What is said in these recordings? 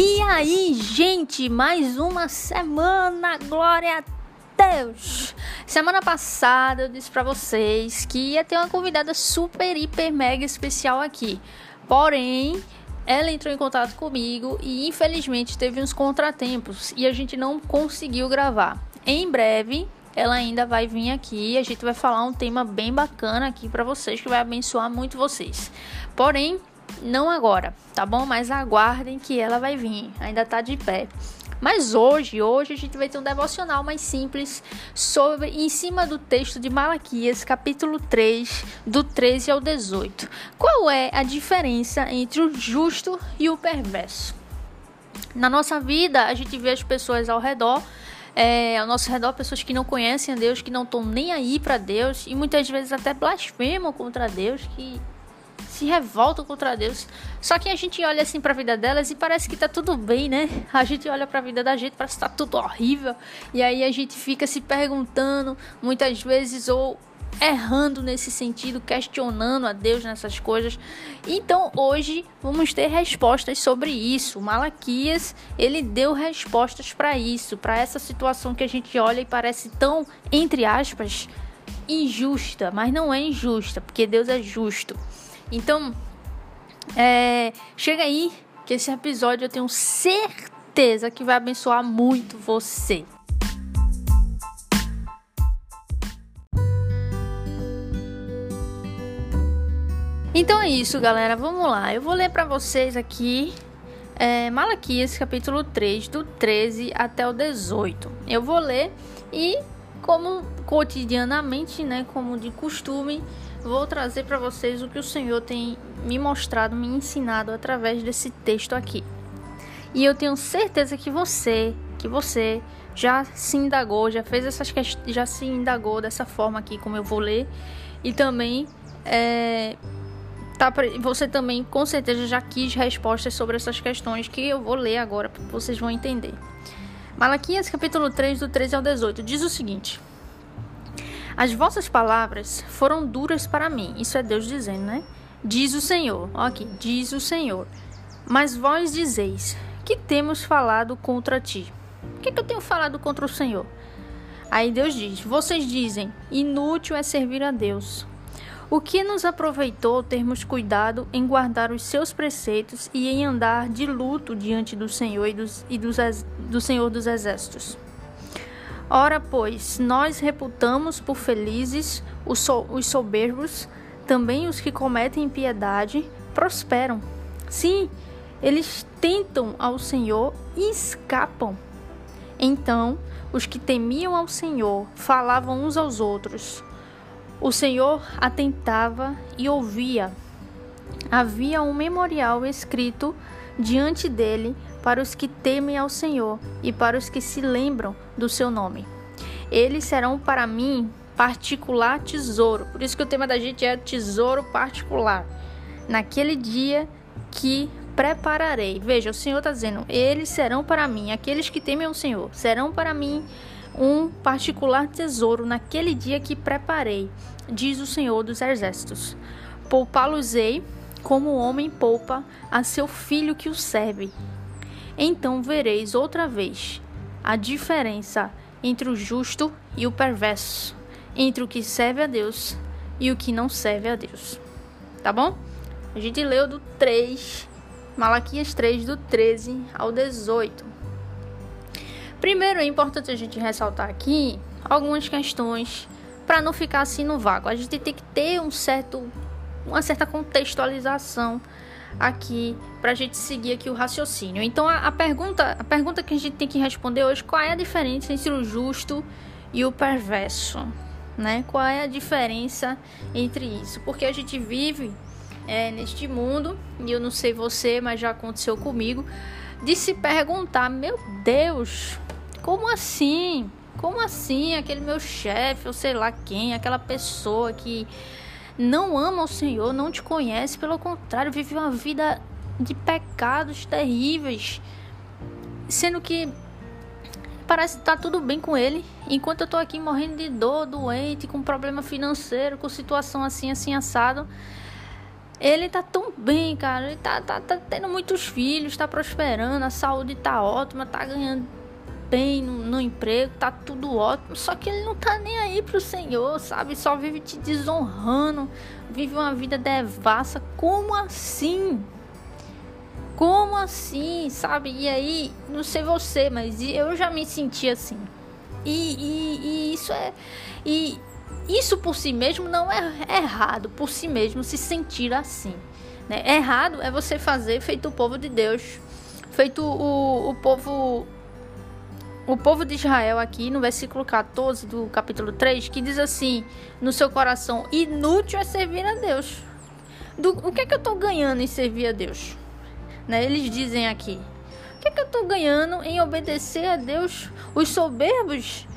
E aí, gente, mais uma semana, glória a Deus! Semana passada eu disse para vocês que ia ter uma convidada super, hiper, mega especial aqui. Porém, ela entrou em contato comigo e infelizmente teve uns contratempos e a gente não conseguiu gravar. Em breve, ela ainda vai vir aqui e a gente vai falar um tema bem bacana aqui para vocês que vai abençoar muito vocês. Porém, não agora, tá bom? Mas aguardem que ela vai vir, ainda tá de pé. Mas hoje, hoje a gente vai ter um devocional mais simples sobre em cima do texto de Malaquias, capítulo 3, do 13 ao 18. Qual é a diferença entre o justo e o perverso? Na nossa vida, a gente vê as pessoas ao redor é, ao nosso redor pessoas que não conhecem a Deus, que não estão nem aí para Deus e muitas vezes até blasfemam contra Deus, que se revoltam contra Deus. Só que a gente olha assim para a vida delas e parece que tá tudo bem, né? A gente olha para a vida da gente, parece que tá tudo horrível. E aí a gente fica se perguntando muitas vezes ou errando nesse sentido, questionando a Deus nessas coisas. Então, hoje vamos ter respostas sobre isso. Malaquias, ele deu respostas para isso, para essa situação que a gente olha e parece tão entre aspas injusta, mas não é injusta, porque Deus é justo. Então, é, chega aí que esse episódio eu tenho certeza que vai abençoar muito você. Então é isso, galera. Vamos lá. Eu vou ler para vocês aqui é, Malaquias, capítulo 3, do 13 até o 18. Eu vou ler e, como cotidianamente, né, como de costume, vou trazer para vocês o que o Senhor tem me mostrado, me ensinado através desse texto aqui. E eu tenho certeza que você, que você já se indagou, já fez essas questões, já se indagou dessa forma aqui, como eu vou ler, e também é, tá, você também com certeza já quis respostas sobre essas questões que eu vou ler agora, vocês vão entender. Malaquias capítulo 3, do 13 ao 18, diz o seguinte. As vossas palavras foram duras para mim. Isso é Deus dizendo, né? Diz o Senhor. Ó aqui, diz o Senhor. Mas vós dizeis: Que temos falado contra ti? O que, que eu tenho falado contra o Senhor? Aí Deus diz: Vocês dizem: Inútil é servir a Deus. O que nos aproveitou termos cuidado em guardar os seus preceitos e em andar de luto diante do Senhor e, dos, e dos, do Senhor dos Exércitos? Ora, pois, nós reputamos por felizes os, so os soberbos, também os que cometem impiedade prosperam. Sim, eles tentam ao Senhor e escapam. Então, os que temiam ao Senhor falavam uns aos outros. O Senhor atentava e ouvia. Havia um memorial escrito diante dele para os que temem ao Senhor e para os que se lembram do seu nome. Eles serão para mim particular tesouro. Por isso que o tema da gente é tesouro particular. Naquele dia que prepararei. Veja, o Senhor está dizendo: eles serão para mim, aqueles que temem ao Senhor, serão para mim um particular tesouro naquele dia que preparei, diz o Senhor dos Exércitos. Poupá-los-ei como o homem poupa a seu filho que o serve. Então vereis outra vez a diferença entre o justo e o perverso, entre o que serve a Deus e o que não serve a Deus. Tá bom? A gente leu do 3, Malaquias 3, do 13 ao 18. Primeiro, é importante a gente ressaltar aqui algumas questões para não ficar assim no vácuo. A gente tem que ter um certo, uma certa contextualização aqui para a gente seguir aqui o raciocínio. Então a, a, pergunta, a pergunta que a gente tem que responder hoje, qual é a diferença entre o justo e o perverso, né? Qual é a diferença entre isso? Porque a gente vive é, neste mundo e eu não sei você, mas já aconteceu comigo de se perguntar, meu Deus, como assim? Como assim aquele meu chefe, ou sei lá quem, aquela pessoa que não ama o Senhor, não te conhece, pelo contrário, vive uma vida de pecados terríveis, sendo que parece estar tá tudo bem com ele, enquanto eu tô aqui morrendo de dor, doente, com problema financeiro, com situação assim, assim, assado. Ele tá tão bem, cara. Ele tá, tá, tá tendo muitos filhos, tá prosperando, a saúde tá ótima, tá ganhando bem no, no, emprego, tá tudo ótimo. Só que ele não tá nem aí pro Senhor, sabe? Só vive te desonrando, vive uma vida devassa. Como assim? Como assim, sabe? E aí, não sei você, mas eu já me senti assim. E, e, e isso é. E isso por si mesmo não é errado, por si mesmo se sentir assim. Né? Errado é você fazer feito o povo de Deus, feito o, o povo o povo de Israel aqui no versículo 14 do capítulo 3, que diz assim: No seu coração, inútil é servir a Deus. Do, o que é que eu estou ganhando em servir a Deus? Né? Eles dizem aqui: O que é que eu estou ganhando em obedecer a Deus? Os soberbos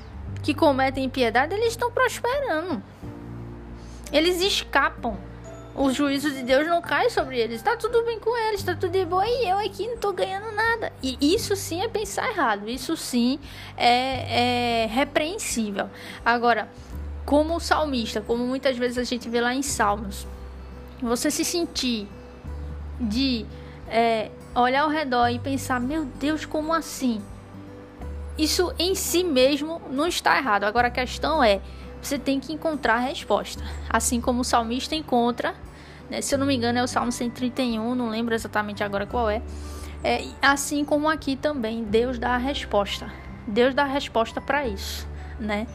que cometem impiedade, eles estão prosperando. Eles escapam. O juízo de Deus não cai sobre eles. Está tudo bem com eles, está tudo de boa e eu aqui não estou ganhando nada. E isso sim é pensar errado. Isso sim é, é repreensível. Agora, como salmista, como muitas vezes a gente vê lá em Salmos, você se sentir de é, olhar ao redor e pensar: meu Deus, como assim? Isso em si mesmo não está errado. Agora a questão é, você tem que encontrar a resposta. Assim como o salmista encontra, né, se eu não me engano é o Salmo 131, não lembro exatamente agora qual é. é assim como aqui também, Deus dá a resposta. Deus dá a resposta para isso, né?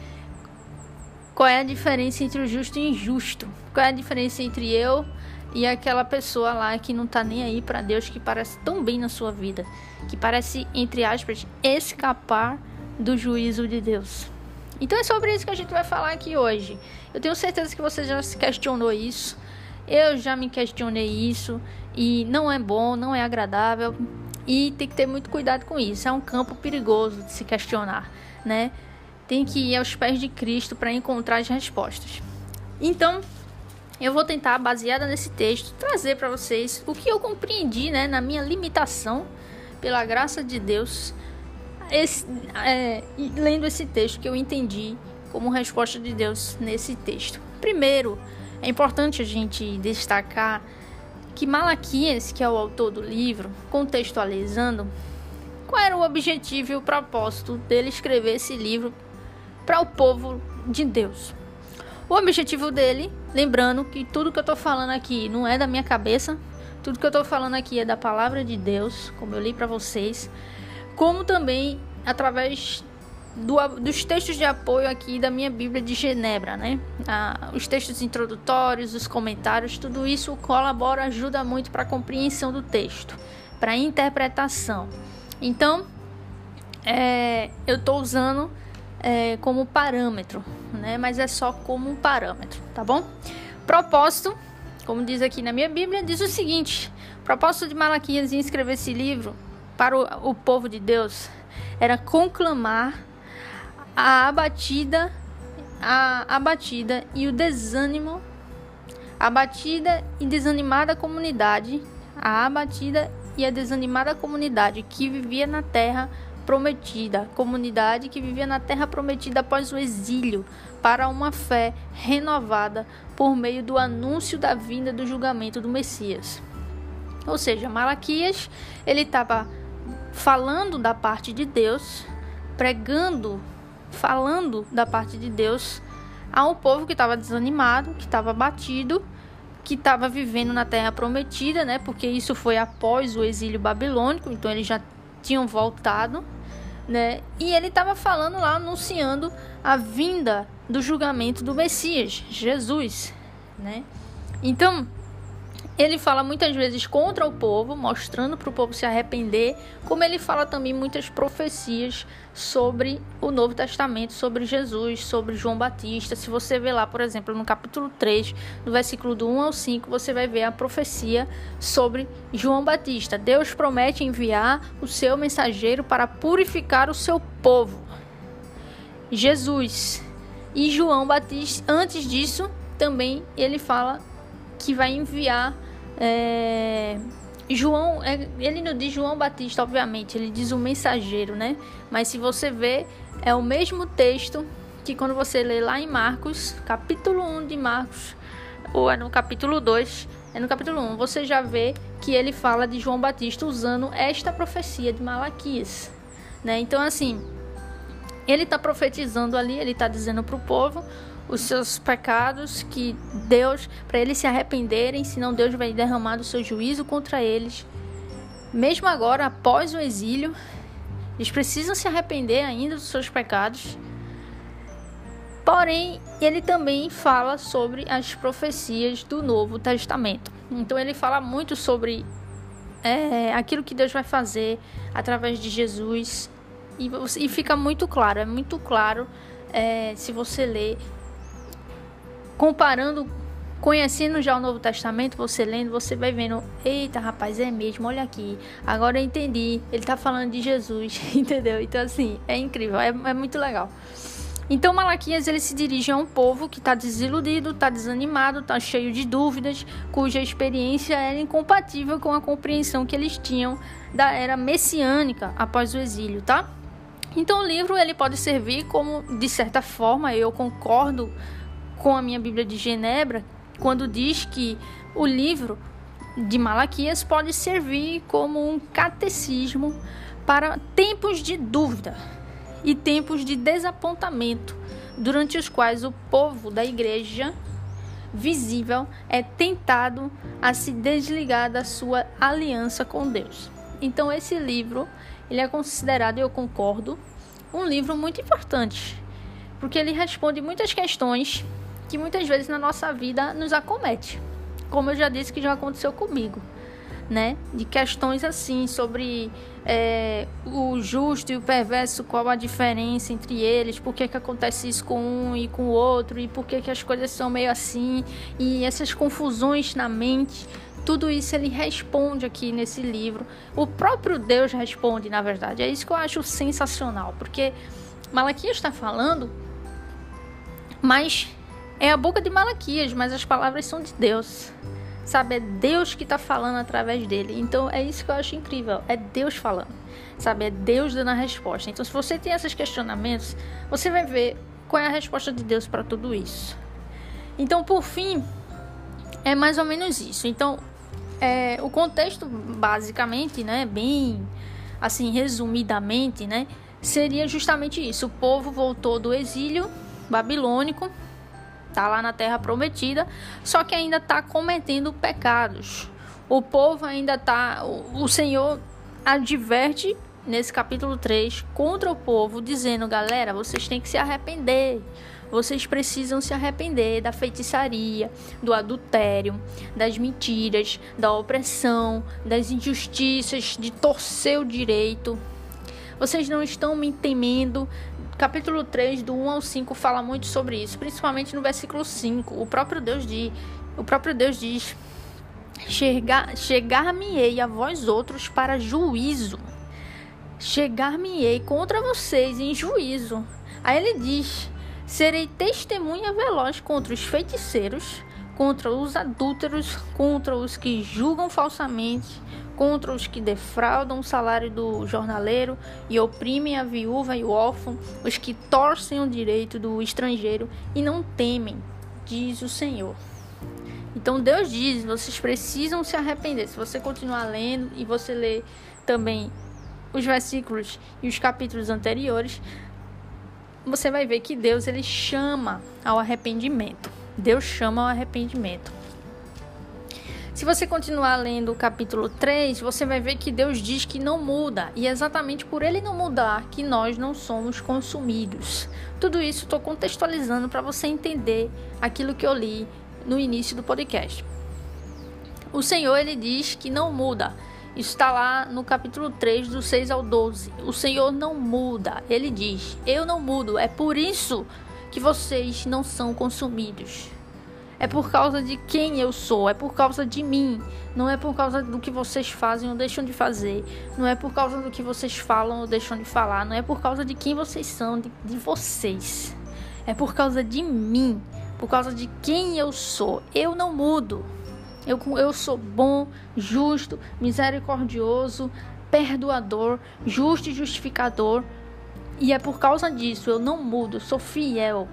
Qual é a diferença entre o justo e o injusto? Qual é a diferença entre eu e aquela pessoa lá que não tá nem aí para Deus, que parece tão bem na sua vida, que parece, entre aspas, escapar do juízo de Deus. Então é sobre isso que a gente vai falar aqui hoje. Eu tenho certeza que você já se questionou isso. Eu já me questionei isso e não é bom, não é agradável e tem que ter muito cuidado com isso. É um campo perigoso de se questionar, né? Tem que ir aos pés de Cristo para encontrar as respostas. Então, eu vou tentar, baseada nesse texto, trazer para vocês o que eu compreendi, né, na minha limitação, pela graça de Deus, esse, é, lendo esse texto que eu entendi como resposta de Deus nesse texto. Primeiro, é importante a gente destacar que Malaquias, que é o autor do livro, contextualizando, qual era o objetivo e o propósito dele escrever esse livro para o povo de Deus. O objetivo dele, lembrando que tudo que eu estou falando aqui não é da minha cabeça, tudo que eu estou falando aqui é da palavra de Deus, como eu li para vocês, como também através do, dos textos de apoio aqui da minha Bíblia de Genebra, né? Ah, os textos introdutórios, os comentários, tudo isso colabora, ajuda muito para a compreensão do texto, para a interpretação. Então, é, eu estou usando é, como parâmetro, né? Mas é só como um parâmetro, tá bom? Propósito, como diz aqui na minha Bíblia, diz o seguinte: propósito de Malaquias em escrever esse livro para o, o povo de Deus era conclamar a abatida, a abatida e o desânimo, abatida e desanimada comunidade, a abatida e a desanimada comunidade que vivia na terra prometida, comunidade que vivia na terra prometida após o exílio, para uma fé renovada por meio do anúncio da vinda do julgamento do Messias. Ou seja, Malaquias, ele estava falando da parte de Deus, pregando, falando da parte de Deus a um povo que estava desanimado, que estava batido, que estava vivendo na terra prometida, né? Porque isso foi após o exílio babilônico, então eles já tinham voltado né? E ele estava falando lá, anunciando a vinda do julgamento do Messias, Jesus, né? Então, ele fala muitas vezes contra o povo, mostrando para o povo se arrepender, como ele fala também muitas profecias sobre o Novo Testamento, sobre Jesus, sobre João Batista. Se você ver lá, por exemplo, no capítulo 3, no versículo do 1 ao 5, você vai ver a profecia sobre João Batista. Deus promete enviar o seu mensageiro para purificar o seu povo. Jesus e João Batista, antes disso, também ele fala que vai enviar é, João, é, ele não diz João Batista, obviamente, ele diz o mensageiro, né? Mas se você ver, é o mesmo texto que quando você lê lá em Marcos, capítulo 1 de Marcos, ou é no capítulo 2, é no capítulo 1, você já vê que ele fala de João Batista usando esta profecia de Malaquias, né? Então assim, ele está profetizando ali, ele está dizendo para o povo os seus pecados, que Deus, para eles se arrependerem, senão Deus vai derramar o seu juízo contra eles. Mesmo agora, após o exílio, eles precisam se arrepender ainda dos seus pecados. Porém, ele também fala sobre as profecias do Novo Testamento. Então, ele fala muito sobre é, aquilo que Deus vai fazer através de Jesus. E, e fica muito claro, é muito claro é, se você ler comparando, conhecendo já o Novo Testamento, você lendo, você vai vendo, eita rapaz, é mesmo, olha aqui, agora eu entendi, ele está falando de Jesus, entendeu? Então assim, é incrível, é, é muito legal. Então Malaquias ele se dirige a um povo que está desiludido, está desanimado, está cheio de dúvidas, cuja experiência era incompatível com a compreensão que eles tinham da era messiânica após o exílio, tá? Então o livro ele pode servir como, de certa forma, eu concordo com a minha Bíblia de Genebra, quando diz que o livro de Malaquias pode servir como um catecismo para tempos de dúvida e tempos de desapontamento, durante os quais o povo da igreja visível é tentado a se desligar da sua aliança com Deus. Então esse livro, ele é considerado, eu concordo, um livro muito importante, porque ele responde muitas questões que muitas vezes na nossa vida nos acomete. Como eu já disse que já aconteceu comigo, né? De questões assim sobre é, o justo e o perverso, qual a diferença entre eles, por que, que acontece isso com um e com o outro, e por que, que as coisas são meio assim, e essas confusões na mente. Tudo isso ele responde aqui nesse livro. O próprio Deus responde, na verdade. É isso que eu acho sensacional, porque Malaquias está falando, mas é a boca de Malaquias, mas as palavras são de Deus. Sabe, é Deus que está falando através dele. Então é isso que eu acho incrível. É Deus falando. Sabe, é Deus dando a resposta. Então, se você tem esses questionamentos, você vai ver qual é a resposta de Deus para tudo isso. Então, por fim, é mais ou menos isso. Então, é, o contexto, basicamente, né, bem assim, resumidamente, né, seria justamente isso. O povo voltou do exílio babilônico está lá na terra prometida, só que ainda está cometendo pecados. O povo ainda está. O Senhor adverte nesse capítulo 3 contra o povo, dizendo: galera, vocês têm que se arrepender. Vocês precisam se arrepender da feitiçaria, do adultério, das mentiras, da opressão, das injustiças, de torcer o direito. Vocês não estão me temendo capítulo 3, do 1 ao 5, fala muito sobre isso, principalmente no versículo 5. O próprio Deus diz, o próprio Deus diz: Chegar-me-ei a vós outros para juízo. Chegar-me-ei contra vocês em juízo. Aí ele diz: Serei testemunha veloz contra os feiticeiros, contra os adúlteros, contra os que julgam falsamente, contra os que defraudam o salário do jornaleiro e oprimem a viúva e o órfão, os que torcem o direito do estrangeiro e não temem, diz o Senhor. Então Deus diz: vocês precisam se arrepender. Se você continuar lendo e você ler também os versículos e os capítulos anteriores, você vai ver que Deus ele chama ao arrependimento. Deus chama ao arrependimento. Se você continuar lendo o capítulo 3, você vai ver que Deus diz que não muda, e é exatamente por ele não mudar que nós não somos consumidos. Tudo isso estou contextualizando para você entender aquilo que eu li no início do podcast. O Senhor ele diz que não muda. Isso está lá no capítulo 3, do 6 ao 12. O Senhor não muda. Ele diz: Eu não mudo. É por isso que vocês não são consumidos. É por causa de quem eu sou, é por causa de mim. Não é por causa do que vocês fazem ou deixam de fazer. Não é por causa do que vocês falam ou deixam de falar. Não é por causa de quem vocês são, de, de vocês. É por causa de mim. Por causa de quem eu sou. Eu não mudo. Eu, eu sou bom, justo, misericordioso, perdoador, justo e justificador. E é por causa disso eu não mudo, sou fiel.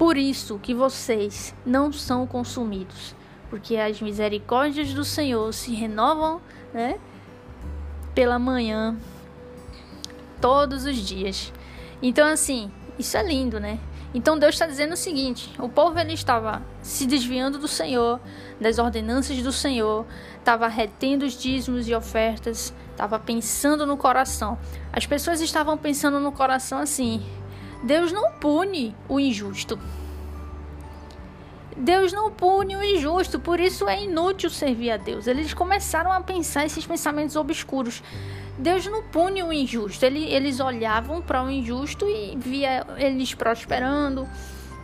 Por isso que vocês não são consumidos, porque as misericórdias do Senhor se renovam, né? Pela manhã, todos os dias. Então, assim, isso é lindo, né? Então Deus está dizendo o seguinte: o povo ele estava se desviando do Senhor, das ordenanças do Senhor, estava retendo os dízimos e ofertas, estava pensando no coração. As pessoas estavam pensando no coração assim: Deus não pune o injusto. Deus não pune o injusto, por isso é inútil servir a Deus. Eles começaram a pensar esses pensamentos obscuros. Deus não pune o injusto. Ele, eles olhavam para o injusto e via eles prosperando,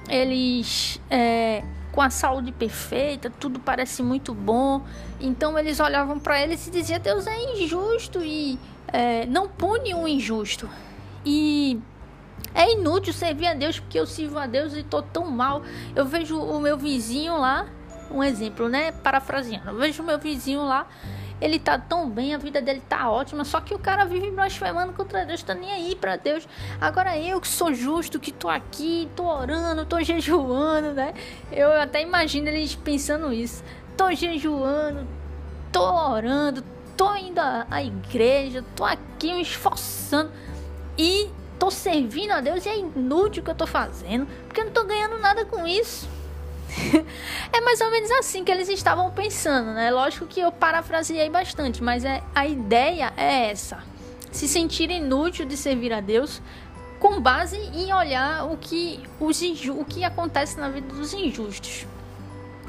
eles é, com a saúde perfeita, tudo parece muito bom. Então eles olhavam para eles e diziam: Deus é injusto e é, não pune o injusto. E é inútil servir a Deus porque eu sirvo a Deus e estou tão mal. Eu vejo o meu vizinho lá, um exemplo, né? Parafraseando, eu vejo o meu vizinho lá ele tá tão bem, a vida dele tá ótima, só que o cara vive blasfemando contra Deus, tá nem aí para Deus. Agora eu que sou justo, que tô aqui, tô orando, tô jejuando, né? Eu até imagino eles pensando isso. Tô jejuando, tô orando, tô indo à igreja, tô aqui me esforçando e tô servindo a Deus e é inútil o que eu tô fazendo, porque eu não tô ganhando nada com isso. é mais ou menos assim que eles estavam pensando, né? Lógico que eu parafraseei bastante, mas é, a ideia é essa: se sentir inútil de servir a Deus com base em olhar o que, os o que acontece na vida dos injustos,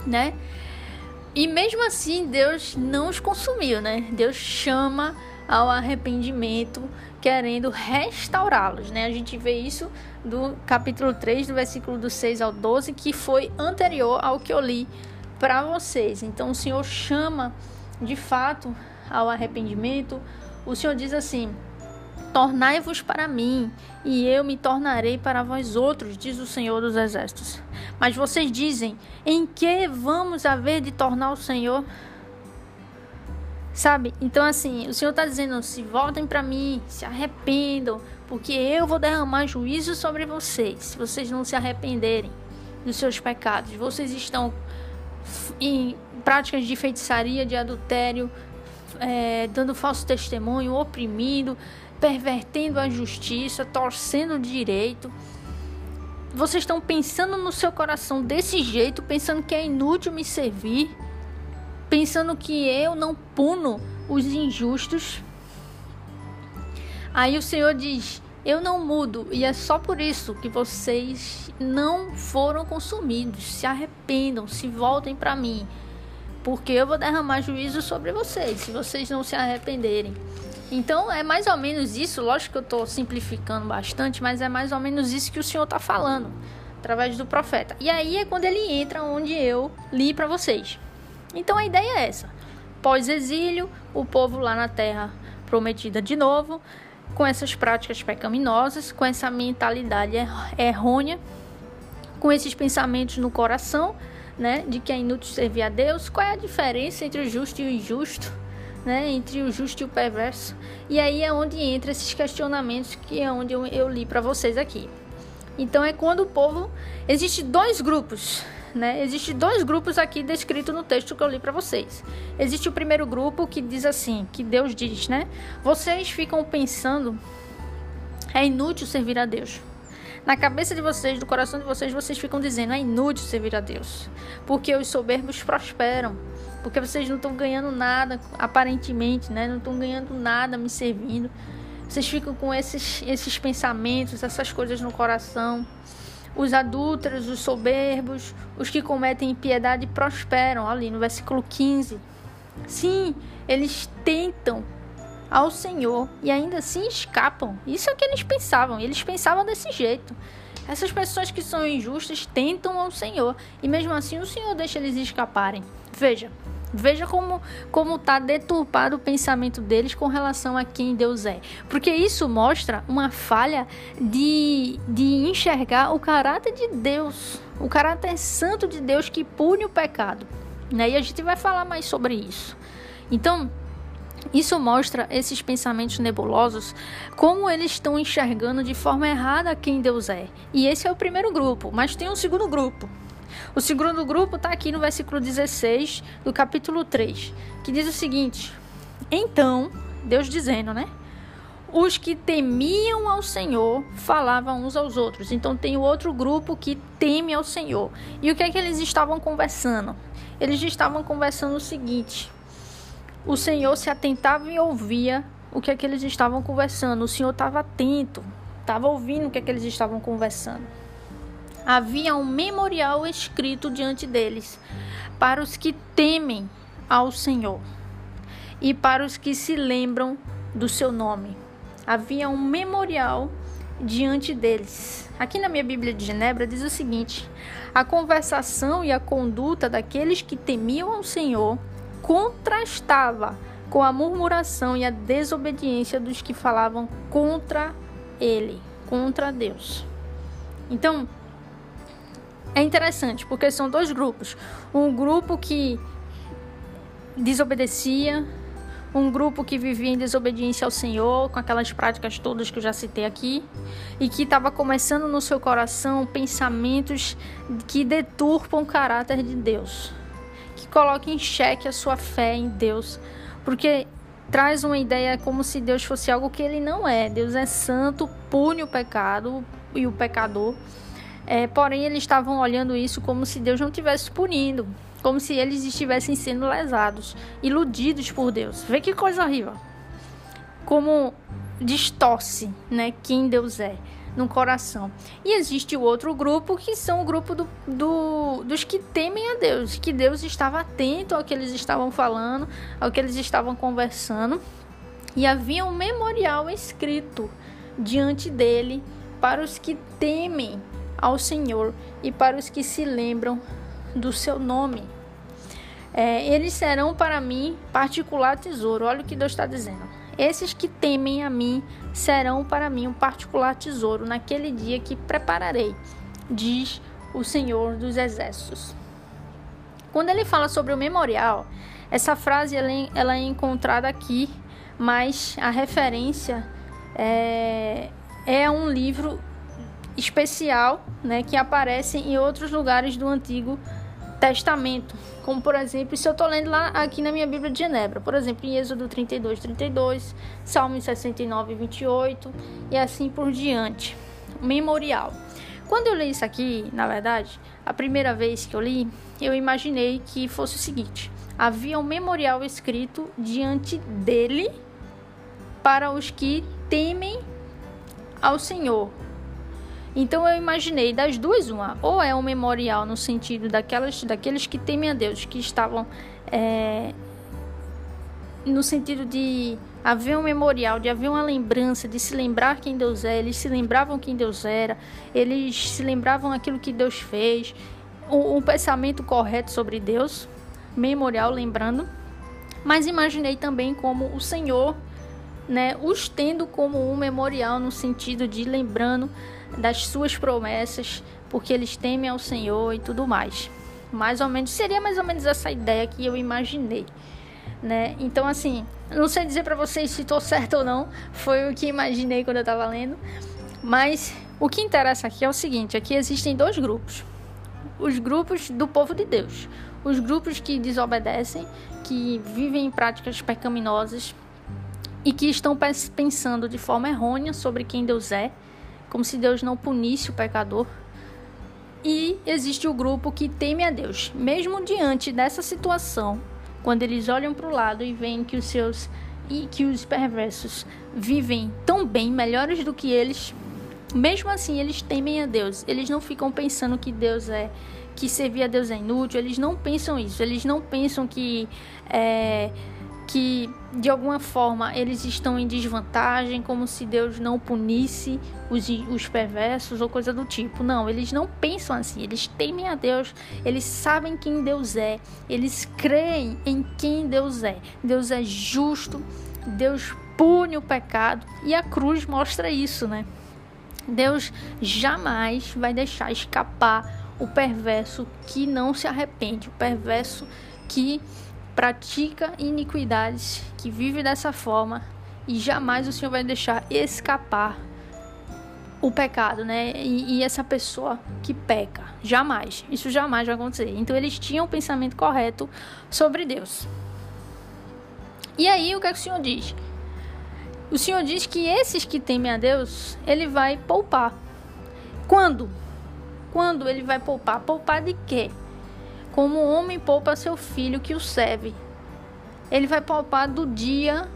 né? E mesmo assim, Deus não os consumiu, né? Deus chama ao arrependimento, querendo restaurá-los, né? A gente vê isso do capítulo 3, do versículo do 6 ao 12, que foi anterior ao que eu li para vocês. Então o Senhor chama de fato ao arrependimento. O Senhor diz assim: Tornai-vos para mim, e eu me tornarei para vós outros, diz o Senhor dos Exércitos. Mas vocês dizem: Em que vamos haver de tornar o Senhor? Sabe? Então, assim, o Senhor está dizendo: se voltem para mim, se arrependam, porque eu vou derramar juízo sobre vocês, se vocês não se arrependerem dos seus pecados. Vocês estão em práticas de feitiçaria, de adultério, é, dando falso testemunho, oprimindo, pervertendo a justiça, torcendo o direito. Vocês estão pensando no seu coração desse jeito, pensando que é inútil me servir pensando que eu não puno os injustos. Aí o Senhor diz: Eu não mudo, e é só por isso que vocês não foram consumidos. Se arrependam, se voltem para mim, porque eu vou derramar juízo sobre vocês, se vocês não se arrependerem. Então é mais ou menos isso, lógico que eu estou simplificando bastante, mas é mais ou menos isso que o Senhor está falando através do profeta. E aí é quando ele entra onde eu li para vocês. Então a ideia é essa: pós-exílio, o povo lá na terra prometida de novo, com essas práticas pecaminosas, com essa mentalidade errônea, com esses pensamentos no coração, né, de que é inútil servir a Deus. Qual é a diferença entre o justo e o injusto? Né, entre o justo e o perverso. E aí é onde entra esses questionamentos que é onde eu, eu li para vocês aqui. Então é quando o povo existe dois grupos né? Existem dois grupos aqui descritos no texto que eu li para vocês. Existe o primeiro grupo que diz assim, que Deus diz, né? Vocês ficam pensando é inútil servir a Deus. Na cabeça de vocês, do coração de vocês, vocês ficam dizendo é inútil servir a Deus, porque os soberbos prosperam, porque vocês não estão ganhando nada, aparentemente, né? Não estão ganhando nada me servindo. Vocês ficam com esses, esses pensamentos, essas coisas no coração. Os adúlteros, os soberbos, os que cometem impiedade prosperam, ali no versículo 15. Sim, eles tentam ao Senhor e ainda assim escapam. Isso é o que eles pensavam, eles pensavam desse jeito. Essas pessoas que são injustas tentam ao Senhor e mesmo assim o Senhor deixa eles escaparem. Veja, Veja como como está deturpado o pensamento deles com relação a quem Deus é. Porque isso mostra uma falha de, de enxergar o caráter de Deus, o caráter santo de Deus que pune o pecado. Né? E a gente vai falar mais sobre isso. Então, isso mostra esses pensamentos nebulosos, como eles estão enxergando de forma errada quem Deus é. E esse é o primeiro grupo, mas tem um segundo grupo O segundo grupo está aqui no versículo 16 do capítulo 3, que diz o seguinte: Então, Deus dizendo, né? Os que temiam ao Senhor falavam uns aos outros. Então tem o outro grupo que teme ao Senhor. E o que é que eles estavam conversando? Eles estavam conversando o seguinte: o Senhor se atentava e ouvia o que é que eles estavam conversando. O Senhor estava atento, estava ouvindo o que é que eles estavam conversando. Havia um memorial escrito diante deles para os que temem ao Senhor e para os que se lembram do seu nome. Havia um memorial diante deles. Aqui na minha Bíblia de Genebra diz o seguinte: a conversação e a conduta daqueles que temiam ao Senhor contrastava com a murmuração e a desobediência dos que falavam contra ele, contra Deus. Então, é interessante porque são dois grupos. Um grupo que desobedecia, um grupo que vivia em desobediência ao Senhor, com aquelas práticas todas que eu já citei aqui, e que estava começando no seu coração pensamentos que deturpam o caráter de Deus que coloque em xeque a sua fé em Deus, porque traz uma ideia como se Deus fosse algo que ele não é. Deus é santo, pune o pecado e o pecador. É, porém, eles estavam olhando isso como se Deus não estivesse punindo, como se eles estivessem sendo lesados, iludidos por Deus. Vê que coisa horrível. Como distorce, né, quem Deus é no coração. E existe o outro grupo que são o grupo do, do, dos que temem a Deus, que Deus estava atento ao que eles estavam falando, ao que eles estavam conversando, e havia um memorial escrito diante dele para os que temem ao Senhor e para os que se lembram do seu nome. É, eles serão para mim particular tesouro. Olha o que Deus está dizendo. Esses que temem a mim serão para mim um particular tesouro naquele dia que prepararei, diz o Senhor dos Exércitos. Quando ele fala sobre o memorial, essa frase ela é, ela é encontrada aqui, mas a referência é, é um livro especial né, que aparece em outros lugares do Antigo Testamento. Como, por exemplo, se eu estou lendo lá aqui na minha Bíblia de Genebra, por exemplo, em Êxodo 32, 32, Salmo 69, 28 e assim por diante. Memorial. Quando eu li isso aqui, na verdade, a primeira vez que eu li, eu imaginei que fosse o seguinte: havia um memorial escrito diante dele para os que temem ao Senhor, então eu imaginei das duas uma, ou é um memorial no sentido daquelas, daqueles que temem a Deus, que estavam é, no sentido de haver um memorial, de haver uma lembrança, de se lembrar quem Deus é. Eles se lembravam quem Deus era, eles se lembravam aquilo que Deus fez, um, um pensamento correto sobre Deus, memorial, lembrando. Mas imaginei também como o Senhor, né, os tendo como um memorial no sentido de lembrando das suas promessas, porque eles temem ao Senhor e tudo mais. Mais ou menos, seria mais ou menos essa ideia que eu imaginei, né? Então, assim, não sei dizer para vocês se estou certo ou não, foi o que imaginei quando eu estava lendo, mas o que interessa aqui é o seguinte: aqui existem dois grupos. Os grupos do povo de Deus, os grupos que desobedecem, que vivem em práticas pecaminosas e que estão pensando de forma errônea sobre quem Deus é como se Deus não punisse o pecador. E existe o grupo que teme a Deus, mesmo diante dessa situação, quando eles olham para o lado e veem que os seus e que os perversos vivem tão bem, melhores do que eles, mesmo assim eles temem a Deus. Eles não ficam pensando que Deus é que servir a Deus é inútil. Eles não pensam isso. Eles não pensam que é, que de alguma forma eles estão em desvantagem, como se Deus não punisse os, os perversos ou coisa do tipo. Não, eles não pensam assim, eles temem a Deus, eles sabem quem Deus é, eles creem em quem Deus é. Deus é justo, Deus pune o pecado e a cruz mostra isso, né? Deus jamais vai deixar escapar o perverso que não se arrepende, o perverso que pratica iniquidades, que vive dessa forma, e jamais o Senhor vai deixar escapar o pecado, né? E, e, essa pessoa que peca. Jamais. Isso jamais vai acontecer. Então eles tinham o pensamento correto sobre Deus. E aí o que, é que o Senhor diz? O Senhor diz que esses que temem a Deus, ele vai poupar. Quando? Quando ele vai poupar? Poupar de quê? Como o homem poupa seu filho que o serve. Ele vai poupar do dia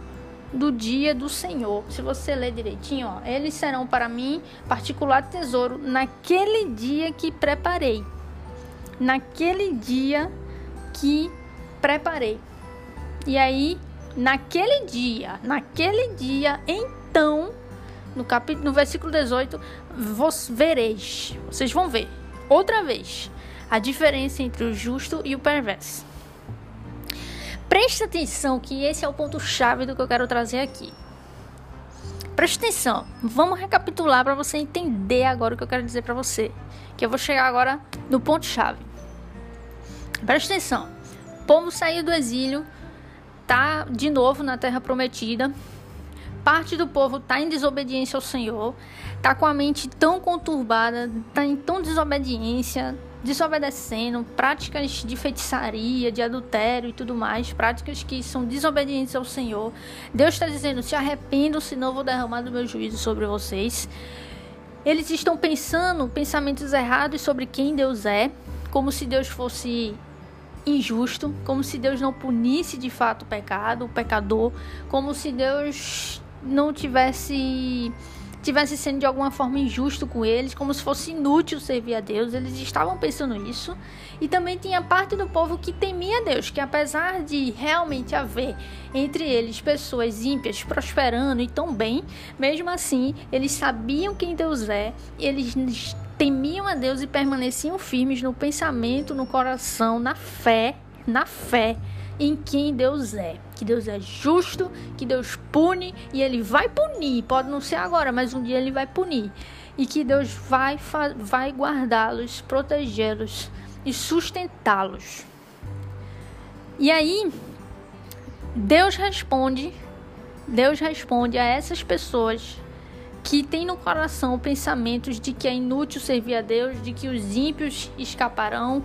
do dia do Senhor. Se você ler direitinho, ó, eles serão para mim particular tesouro naquele dia que preparei. Naquele dia que preparei. E aí, naquele dia, naquele dia, então, no capítulo, no versículo 18, vos vereis. Vocês vão ver outra vez a diferença entre o justo e o perverso. Preste atenção que esse é o ponto chave do que eu quero trazer aqui. Preste atenção. Vamos recapitular para você entender agora o que eu quero dizer para você. Que eu vou chegar agora no ponto chave. Preste atenção. O povo saiu do exílio, tá de novo na terra prometida. Parte do povo tá em desobediência ao Senhor, tá com a mente tão conturbada, tá em tão desobediência, desobedecendo, práticas de feitiçaria, de adultério e tudo mais, práticas que são desobedientes ao Senhor. Deus está dizendo: se arrependam, senão vou derramar do meu juízo sobre vocês. Eles estão pensando pensamentos errados sobre quem Deus é, como se Deus fosse injusto, como se Deus não punisse de fato o pecado, o pecador, como se Deus não tivesse tivesse sendo de alguma forma injusto com eles, como se fosse inútil servir a Deus. Eles estavam pensando isso. E também tinha parte do povo que temia Deus, que apesar de realmente haver entre eles pessoas ímpias prosperando e tão bem, mesmo assim, eles sabiam quem Deus é, eles temiam a Deus e permaneciam firmes no pensamento, no coração, na fé, na fé em quem Deus é. Que Deus é justo, que Deus pune e Ele vai punir. Pode não ser agora, mas um dia Ele vai punir. E que Deus vai, vai guardá-los, protegê-los e sustentá-los. E aí, Deus responde, Deus responde a essas pessoas que têm no coração pensamentos de que é inútil servir a Deus, de que os ímpios escaparão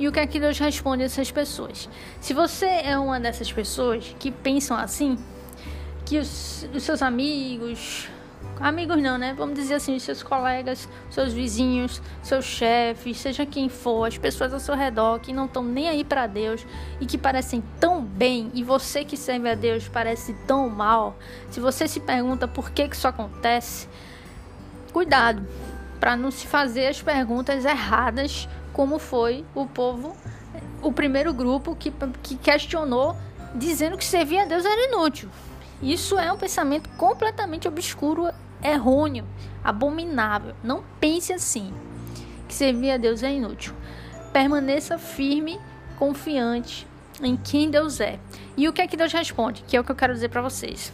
e o que é que Deus responde a essas pessoas? Se você é uma dessas pessoas que pensam assim, que os, os seus amigos, amigos não, né? Vamos dizer assim, os seus colegas, seus vizinhos, seus chefes, seja quem for, as pessoas ao seu redor que não estão nem aí para Deus e que parecem tão bem e você que serve a Deus parece tão mal. Se você se pergunta por que que isso acontece, cuidado para não se fazer as perguntas erradas como foi o povo, o primeiro grupo que, que questionou, dizendo que servir a Deus era inútil. Isso é um pensamento completamente obscuro, errôneo, abominável. Não pense assim, que servir a Deus é inútil. Permaneça firme, confiante em quem Deus é. E o que é que Deus responde? Que é o que eu quero dizer para vocês.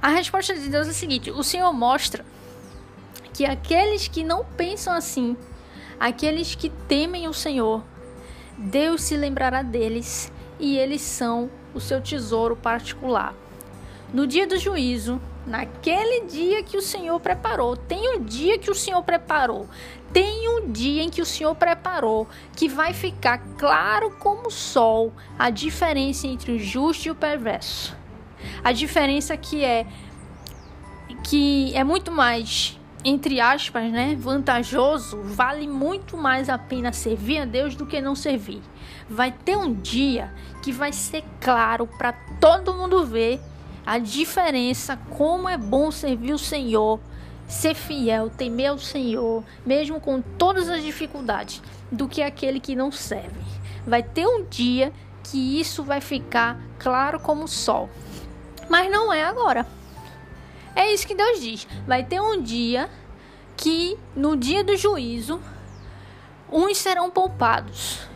A resposta de Deus é a seguinte: o Senhor mostra que aqueles que não pensam assim Aqueles que temem o Senhor, Deus se lembrará deles e eles são o seu tesouro particular. No dia do juízo, naquele dia que o Senhor preparou, tem um dia que o Senhor preparou, tem um dia em que o Senhor preparou que vai ficar claro como o sol a diferença entre o justo e o perverso. A diferença que é que é muito mais entre aspas, né, vantajoso, vale muito mais a pena servir a Deus do que não servir. Vai ter um dia que vai ser claro para todo mundo ver a diferença, como é bom servir o Senhor, ser fiel, temer ao Senhor, mesmo com todas as dificuldades, do que aquele que não serve. Vai ter um dia que isso vai ficar claro como o sol. Mas não é agora. É isso que Deus diz. Vai ter um dia que no dia do juízo uns serão poupados.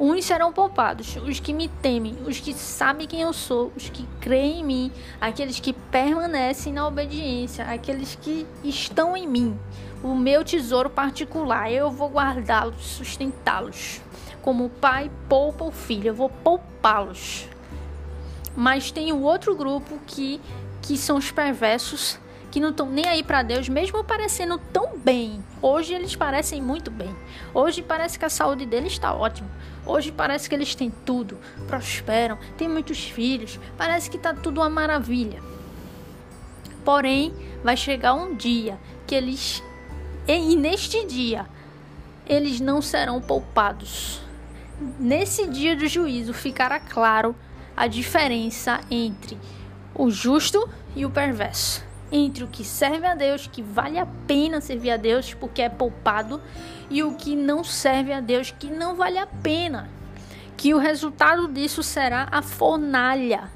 Uns serão poupados, os que me temem, os que sabem quem eu sou, os que creem em mim, aqueles que permanecem na obediência, aqueles que estão em mim, o meu tesouro particular. Eu vou guardá-los, sustentá-los. Como o pai poupa o filho, eu vou poupá-los. Mas tem o outro grupo que, que são os perversos que não estão nem aí para Deus, mesmo parecendo tão bem. Hoje eles parecem muito bem. Hoje parece que a saúde deles está ótima. Hoje parece que eles têm tudo, prosperam, têm muitos filhos, parece que está tudo uma maravilha. Porém, vai chegar um dia que eles, e neste dia, eles não serão poupados. Nesse dia do juízo ficará claro a diferença entre o justo e o perverso. Entre o que serve a Deus, que vale a pena servir a Deus porque é poupado, e o que não serve a Deus, que não vale a pena. Que o resultado disso será a fornalha.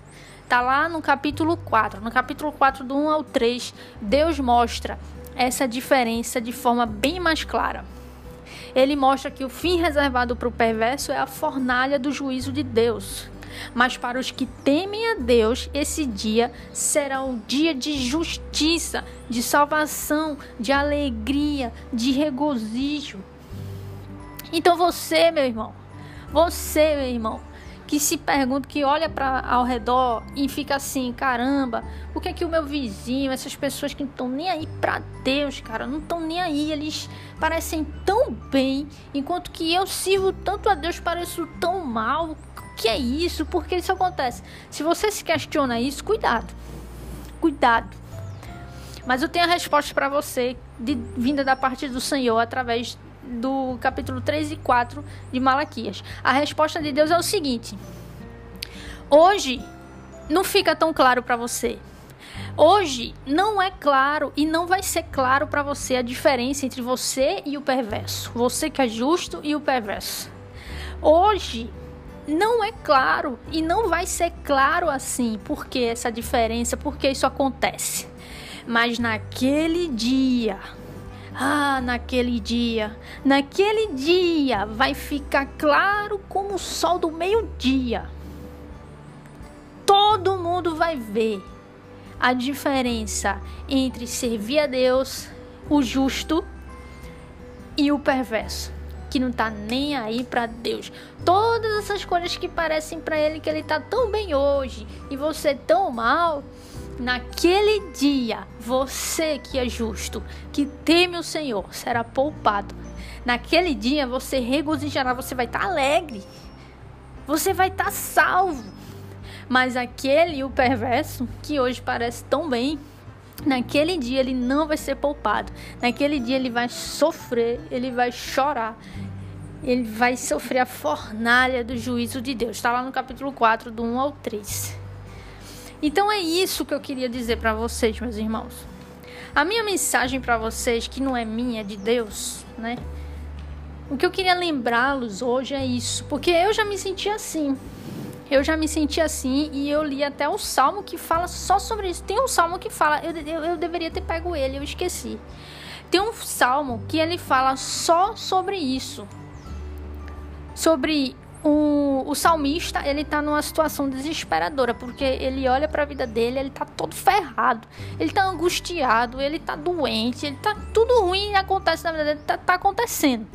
Tá lá no capítulo 4. No capítulo 4, do 1 ao 3, Deus mostra essa diferença de forma bem mais clara. Ele mostra que o fim reservado para o perverso é a fornalha do juízo de Deus. Mas para os que temem a Deus, esse dia será um dia de justiça, de salvação, de alegria, de regozijo. Então você, meu irmão, você, meu irmão, que se pergunta, que olha para ao redor e fica assim, caramba, o que é que o meu vizinho, essas pessoas que não estão nem aí para Deus, cara, não estão nem aí, eles parecem tão bem, enquanto que eu sirvo tanto a Deus, pareço tão mal que é isso? Por que isso acontece? Se você se questiona isso, cuidado. Cuidado. Mas eu tenho a resposta para você, de, vinda da parte do Senhor, através do capítulo 3 e 4 de Malaquias. A resposta de Deus é o seguinte: Hoje não fica tão claro para você. Hoje não é claro e não vai ser claro para você a diferença entre você e o perverso. Você que é justo e o perverso. Hoje não é claro e não vai ser claro assim porque essa diferença, porque isso acontece. Mas naquele dia, ah, naquele dia, naquele dia vai ficar claro como o sol do meio-dia. Todo mundo vai ver a diferença entre servir a Deus, o justo, e o perverso que não tá nem aí para Deus. Todas essas coisas que parecem para ele que ele tá tão bem hoje e você tão mal, naquele dia, você que é justo, que teme o Senhor, será poupado. Naquele dia você regozijará, você vai estar tá alegre. Você vai estar tá salvo. Mas aquele o perverso que hoje parece tão bem, Naquele dia ele não vai ser poupado. Naquele dia ele vai sofrer, ele vai chorar. Ele vai sofrer a fornalha do juízo de Deus. Está lá no capítulo 4, do 1 ao 3. Então é isso que eu queria dizer para vocês, meus irmãos. A minha mensagem para vocês, que não é minha, é de Deus, né? O que eu queria lembrá-los hoje é isso, porque eu já me senti assim. Eu já me senti assim e eu li até o salmo que fala só sobre isso. Tem um salmo que fala, eu, eu, eu deveria ter pego ele, eu esqueci. Tem um salmo que ele fala só sobre isso. Sobre o, o salmista, ele tá numa situação desesperadora, porque ele olha para a vida dele, ele tá todo ferrado, ele tá angustiado, ele tá doente, ele tá tudo ruim acontece na vida dele, tá, tá acontecendo.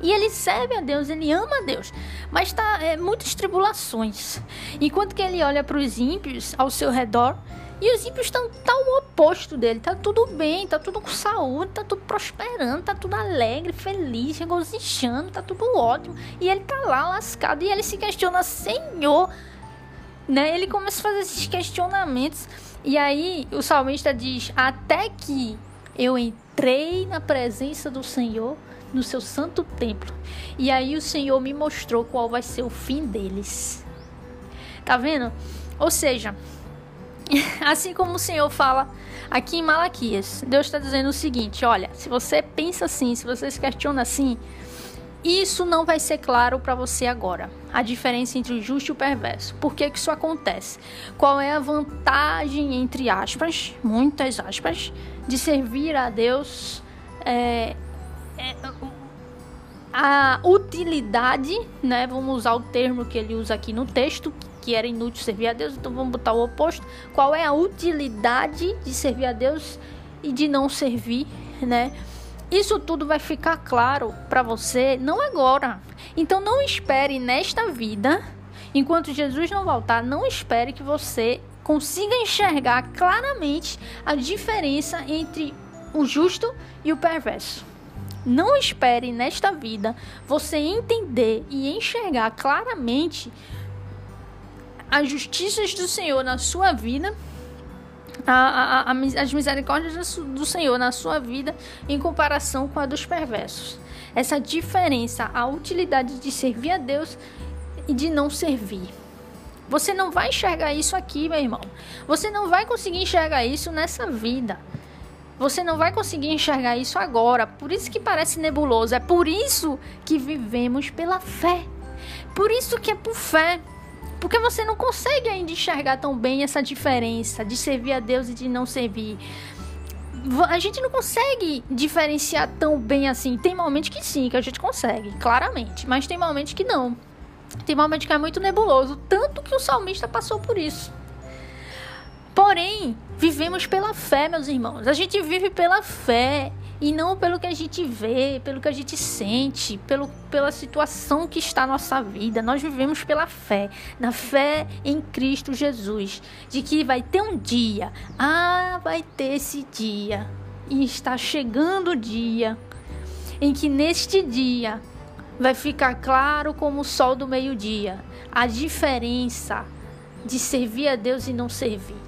E ele serve a Deus, ele ama a Deus, mas está é, muitas tribulações. Enquanto que ele olha para os ímpios ao seu redor, e os ímpios estão tá o oposto dele, tá tudo bem, tá tudo com saúde, tá tudo prosperando, tá tudo alegre, feliz, regozijando, tá tudo ótimo. E ele tá lá lascado e ele se questiona, Senhor, né? Ele começa a fazer esses questionamentos. E aí o salmista diz: Até que eu entrei na presença do Senhor no seu santo templo. E aí o Senhor me mostrou qual vai ser o fim deles. Tá vendo? Ou seja, assim como o Senhor fala aqui em Malaquias, Deus está dizendo o seguinte: olha, se você pensa assim, se você se questiona assim, isso não vai ser claro para você agora. A diferença entre o justo e o perverso. Por que, que isso acontece? Qual é a vantagem, entre aspas, muitas aspas, de servir a Deus é, é, a utilidade, né? Vamos usar o termo que ele usa aqui no texto, que era inútil servir a Deus, então vamos botar o oposto. Qual é a utilidade de servir a Deus e de não servir, né? Isso tudo vai ficar claro para você não agora. Então não espere nesta vida, enquanto Jesus não voltar, não espere que você consiga enxergar claramente a diferença entre o justo e o perverso. Não espere nesta vida você entender e enxergar claramente as justiças do Senhor na sua vida, a, a, a, as misericórdias do Senhor na sua vida em comparação com a dos perversos. Essa diferença, a utilidade de servir a Deus e de não servir. Você não vai enxergar isso aqui, meu irmão. Você não vai conseguir enxergar isso nessa vida. Você não vai conseguir enxergar isso agora. Por isso que parece nebuloso. É por isso que vivemos pela fé. Por isso que é por fé. Porque você não consegue ainda enxergar tão bem essa diferença de servir a Deus e de não servir. A gente não consegue diferenciar tão bem assim. Tem momentos que sim, que a gente consegue, claramente. Mas tem momentos que não. Tem momentos que é muito nebuloso. Tanto que o salmista passou por isso. Porém, vivemos pela fé, meus irmãos. A gente vive pela fé e não pelo que a gente vê, pelo que a gente sente, pelo, pela situação que está na nossa vida. Nós vivemos pela fé, na fé em Cristo Jesus, de que vai ter um dia, ah, vai ter esse dia, e está chegando o dia em que neste dia vai ficar claro como o sol do meio-dia a diferença de servir a Deus e não servir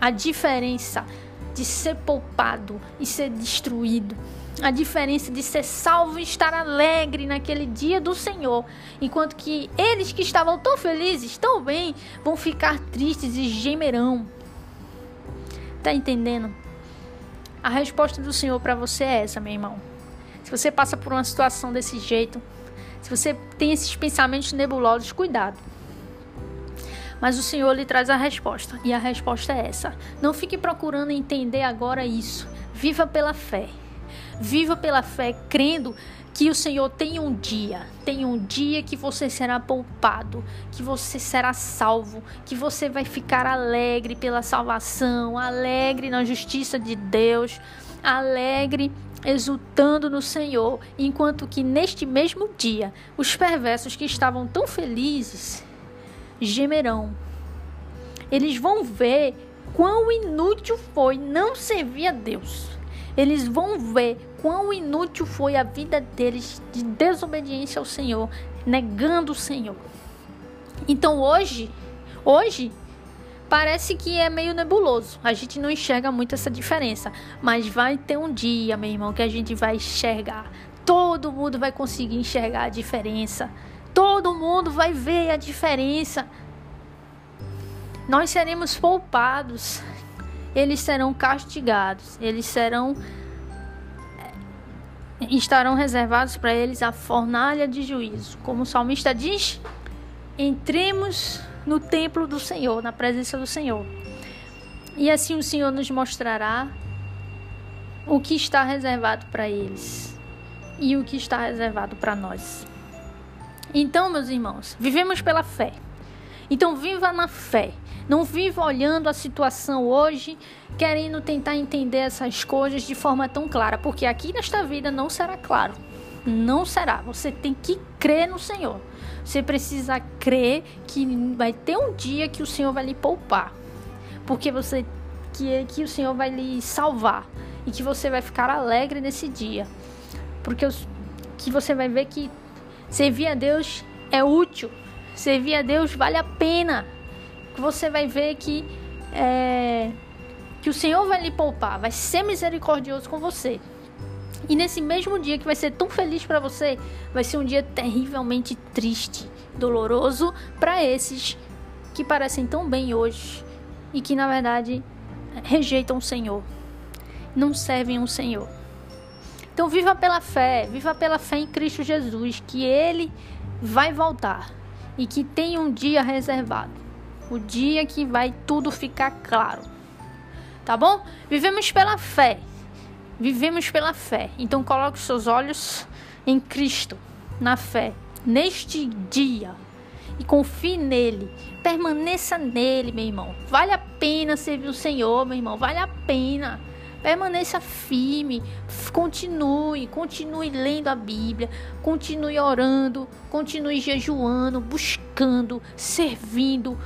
a diferença de ser poupado e ser destruído. A diferença de ser salvo e estar alegre naquele dia do Senhor, enquanto que eles que estavam tão felizes, tão bem, vão ficar tristes e gemerão. Tá entendendo? A resposta do Senhor para você é essa, meu irmão. Se você passa por uma situação desse jeito, se você tem esses pensamentos nebulosos, cuidado. Mas o Senhor lhe traz a resposta. E a resposta é essa. Não fique procurando entender agora isso. Viva pela fé. Viva pela fé, crendo que o Senhor tem um dia, tem um dia que você será poupado, que você será salvo, que você vai ficar alegre pela salvação, alegre na justiça de Deus, alegre exultando no Senhor, enquanto que neste mesmo dia os perversos que estavam tão felizes gemerão. Eles vão ver quão inútil foi não servir a Deus. Eles vão ver quão inútil foi a vida deles de desobediência ao Senhor, negando o Senhor. Então hoje, hoje parece que é meio nebuloso. A gente não enxerga muito essa diferença, mas vai ter um dia, meu irmão, que a gente vai enxergar. Todo mundo vai conseguir enxergar a diferença Todo mundo vai ver a diferença. Nós seremos poupados. Eles serão castigados. Eles serão eh, estarão reservados para eles a fornalha de juízo. Como o salmista diz, entremos no templo do Senhor, na presença do Senhor. E assim o Senhor nos mostrará o que está reservado para eles e o que está reservado para nós. Então, meus irmãos, vivemos pela fé. Então, viva na fé. Não viva olhando a situação hoje, querendo tentar entender essas coisas de forma tão clara, porque aqui nesta vida não será claro. Não será. Você tem que crer no Senhor. Você precisa crer que vai ter um dia que o Senhor vai lhe poupar. Porque você que, que o Senhor vai lhe salvar e que você vai ficar alegre nesse dia. Porque os, que você vai ver que Servir a Deus é útil. Servir a Deus vale a pena. Você vai ver que é, que o Senhor vai lhe poupar, vai ser misericordioso com você. E nesse mesmo dia que vai ser tão feliz para você, vai ser um dia terrivelmente triste, doloroso para esses que parecem tão bem hoje e que na verdade rejeitam o Senhor, não servem o Senhor. Então viva pela fé, viva pela fé em Cristo Jesus, que ele vai voltar e que tem um dia reservado. O dia que vai tudo ficar claro. Tá bom? Vivemos pela fé. Vivemos pela fé. Então coloque seus olhos em Cristo, na fé, neste dia. E confie nele. Permaneça nele, meu irmão. Vale a pena servir o Senhor, meu irmão. Vale a pena. Permaneça firme, continue, continue lendo a Bíblia, continue orando, continue jejuando, buscando, servindo,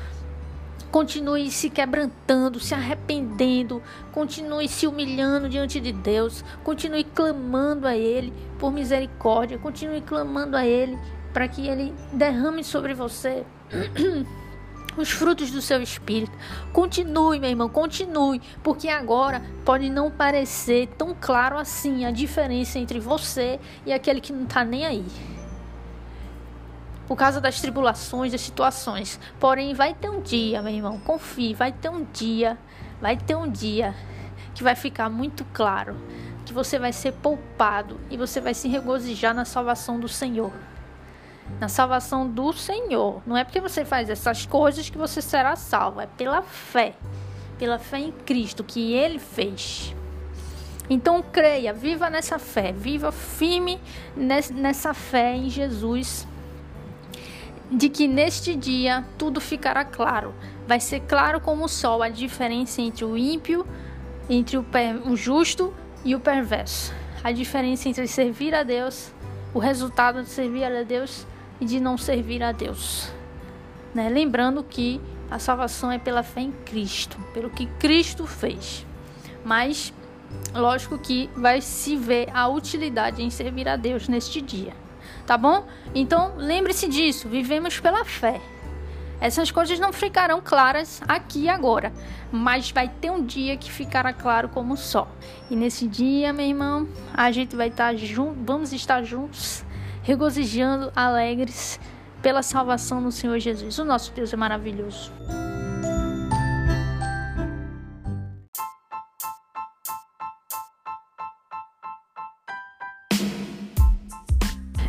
Continue se quebrantando, se arrependendo, continue se humilhando diante de Deus, continue clamando a Ele por misericórdia, continue clamando a Ele para que Ele derrame sobre você os frutos do seu espírito. Continue, meu irmão, continue, porque agora pode não parecer tão claro assim a diferença entre você e aquele que não está nem aí. Por causa das tribulações, das situações. Porém, vai ter um dia, meu irmão, confie, vai ter um dia, vai ter um dia que vai ficar muito claro que você vai ser poupado e você vai se regozijar na salvação do Senhor na salvação do Senhor. Não é porque você faz essas coisas que você será salvo, é pela fé, pela fé em Cristo que ele fez. Então creia, viva nessa fé, viva firme nessa fé em Jesus, de que neste dia tudo ficará claro. Vai ser claro como o sol a diferença entre o ímpio, entre o, o justo e o perverso. A diferença entre servir a Deus, o resultado de servir a Deus e de não servir a Deus. Né? Lembrando que a salvação é pela fé em Cristo, pelo que Cristo fez. Mas, lógico que vai se ver a utilidade em servir a Deus neste dia. Tá bom? Então, lembre-se disso, vivemos pela fé. Essas coisas não ficarão claras aqui e agora, mas vai ter um dia que ficará claro como o sol. E nesse dia, meu irmão, a gente vai estar junto, vamos estar juntos regozijando, alegres pela salvação no Senhor Jesus. O nosso Deus é maravilhoso.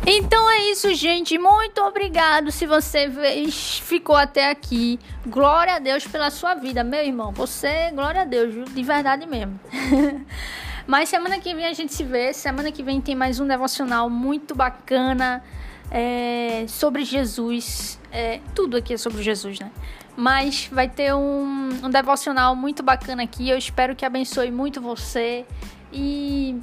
Então é isso, gente. Muito obrigado se você ficou até aqui. Glória a Deus pela sua vida, meu irmão. Você, glória a Deus, de verdade mesmo. Mas semana que vem a gente se vê. Semana que vem tem mais um devocional muito bacana é, sobre Jesus. É, tudo aqui é sobre Jesus, né? Mas vai ter um, um devocional muito bacana aqui. Eu espero que abençoe muito você. E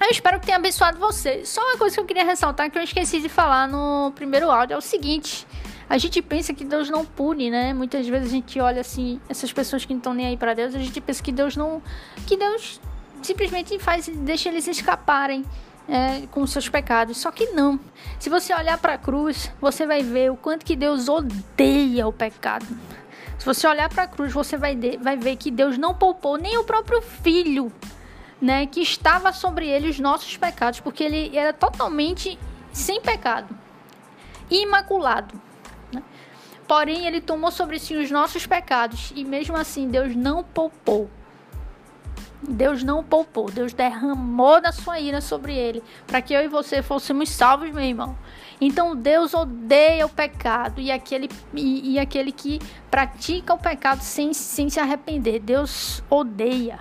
eu espero que tenha abençoado você. Só uma coisa que eu queria ressaltar que eu esqueci de falar no primeiro áudio é o seguinte. A gente pensa que Deus não pune, né? Muitas vezes a gente olha assim, essas pessoas que não estão nem aí para Deus, a gente pensa que Deus não. que Deus simplesmente faz, deixa eles escaparem é, com seus pecados. Só que não. Se você olhar para a cruz, você vai ver o quanto que Deus odeia o pecado. Se você olhar para a cruz, você vai, de, vai ver que Deus não poupou nem o próprio filho, né, que estava sobre ele os nossos pecados, porque ele era totalmente sem pecado, imaculado. Né? Porém, ele tomou sobre si os nossos pecados e mesmo assim Deus não poupou. Deus não poupou, Deus derramou da sua ira sobre ele, para que eu e você fôssemos salvos, meu irmão. Então Deus odeia o pecado e aquele, e, e aquele que pratica o pecado sem, sem se arrepender. Deus odeia.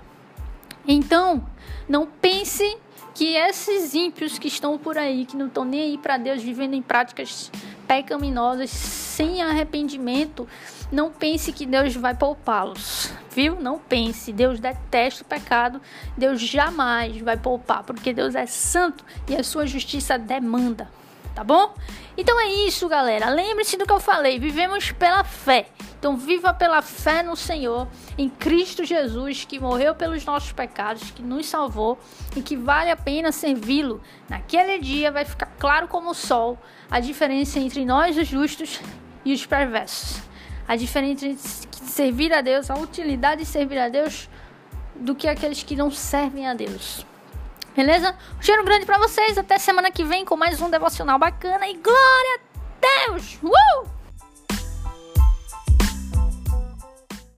Então, não pense que esses ímpios que estão por aí, que não estão nem aí para Deus, vivendo em práticas pecaminosas, sem arrependimento, não pense que Deus vai poupá-los, viu? Não pense. Deus detesta o pecado. Deus jamais vai poupar, porque Deus é santo e a sua justiça demanda, tá bom? Então é isso, galera. Lembre-se do que eu falei. Vivemos pela fé. Então viva pela fé no Senhor, em Cristo Jesus, que morreu pelos nossos pecados, que nos salvou e que vale a pena servi-lo. Naquele dia vai ficar claro como o sol a diferença entre nós, os justos, e os perversos a diferença entre servir a Deus, a utilidade de servir a Deus, do que aqueles que não servem a Deus. Beleza? Um cheiro grande para vocês. Até semana que vem com mais um devocional bacana. E glória a Deus! Uh!